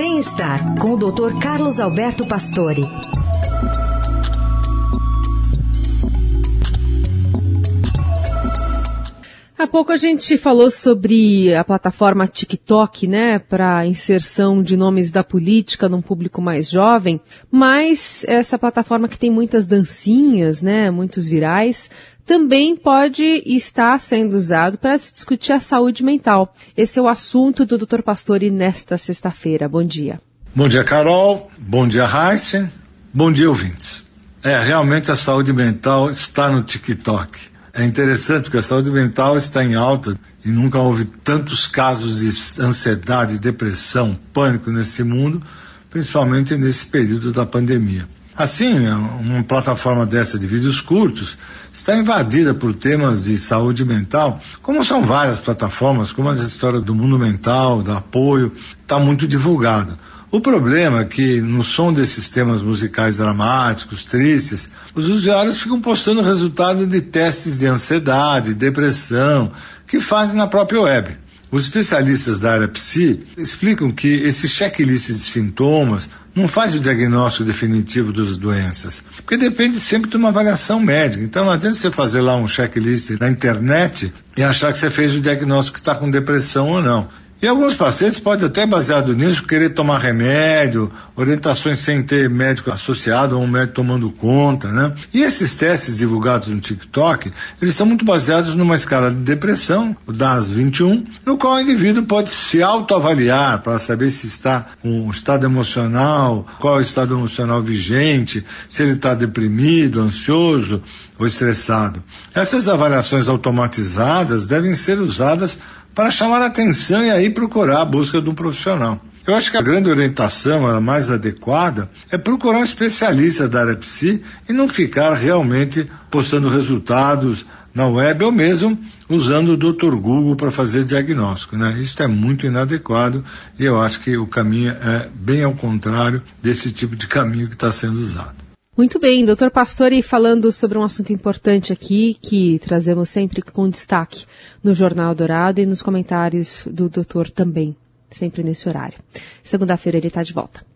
Bem-estar com o Dr. Carlos Alberto Pastore. Há pouco a gente falou sobre a plataforma TikTok, né, para inserção de nomes da política num público mais jovem, mas essa plataforma que tem muitas dancinhas, né, muitos virais, também pode estar sendo usado para se discutir a saúde mental. Esse é o assunto do Dr. Pastore nesta sexta-feira. Bom dia. Bom dia, Carol. Bom dia, Heisen. Bom dia, ouvintes. É, realmente a saúde mental está no TikTok. É interessante porque a saúde mental está em alta e nunca houve tantos casos de ansiedade, depressão, pânico nesse mundo, principalmente nesse período da pandemia. Assim, uma plataforma dessa de vídeos curtos está invadida por temas de saúde mental, como são várias plataformas, como a história do mundo mental, do apoio, está muito divulgado. O problema é que no som desses temas musicais dramáticos, tristes, os usuários ficam postando resultado de testes de ansiedade, depressão, que fazem na própria web. Os especialistas da área psi explicam que esse checklist de sintomas não faz o diagnóstico definitivo das doenças, porque depende sempre de uma avaliação médica. Então não adianta você fazer lá um checklist na internet e achar que você fez o diagnóstico que está com depressão ou não. E alguns pacientes podem até, baseado nisso, querer tomar remédio, orientações sem ter médico associado ou um médico tomando conta, né? E esses testes divulgados no TikTok, eles são muito baseados numa escala de depressão, o DAS 21, no qual o indivíduo pode se autoavaliar para saber se está com um estado emocional, qual é o estado emocional vigente, se ele está deprimido, ansioso ou estressado. Essas avaliações automatizadas devem ser usadas para chamar a atenção e aí procurar a busca de um profissional. Eu acho que a grande orientação, a mais adequada, é procurar um especialista da área psi e não ficar realmente postando resultados na web ou mesmo usando o Dr. Google para fazer diagnóstico. Né? Isso é muito inadequado e eu acho que o caminho é bem ao contrário desse tipo de caminho que está sendo usado. Muito bem, doutor Pastore, falando sobre um assunto importante aqui, que trazemos sempre com destaque no Jornal Dourado e nos comentários do doutor também, sempre nesse horário. Segunda-feira ele está de volta.